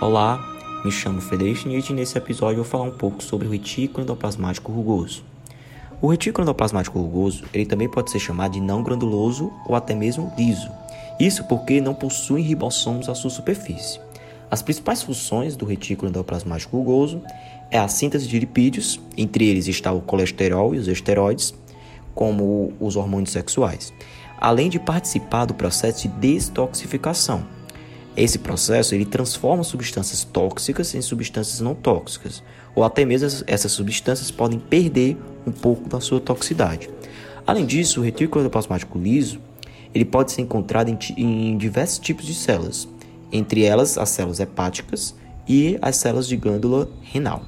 Olá, me chamo Frederico Schnitt e nesse episódio eu vou falar um pouco sobre o retículo endoplasmático rugoso. O retículo endoplasmático rugoso, ele também pode ser chamado de não granuloso ou até mesmo liso. Isso porque não possui ribossomos à sua superfície. As principais funções do retículo endoplasmático rugoso é a síntese de lipídios, entre eles está o colesterol e os esteroides, como os hormônios sexuais, além de participar do processo de detoxificação, esse processo ele transforma substâncias tóxicas em substâncias não tóxicas, ou até mesmo essas substâncias podem perder um pouco da sua toxicidade. Além disso, o retículo endoplasmático liso ele pode ser encontrado em, em diversos tipos de células, entre elas as células hepáticas e as células de glândula renal.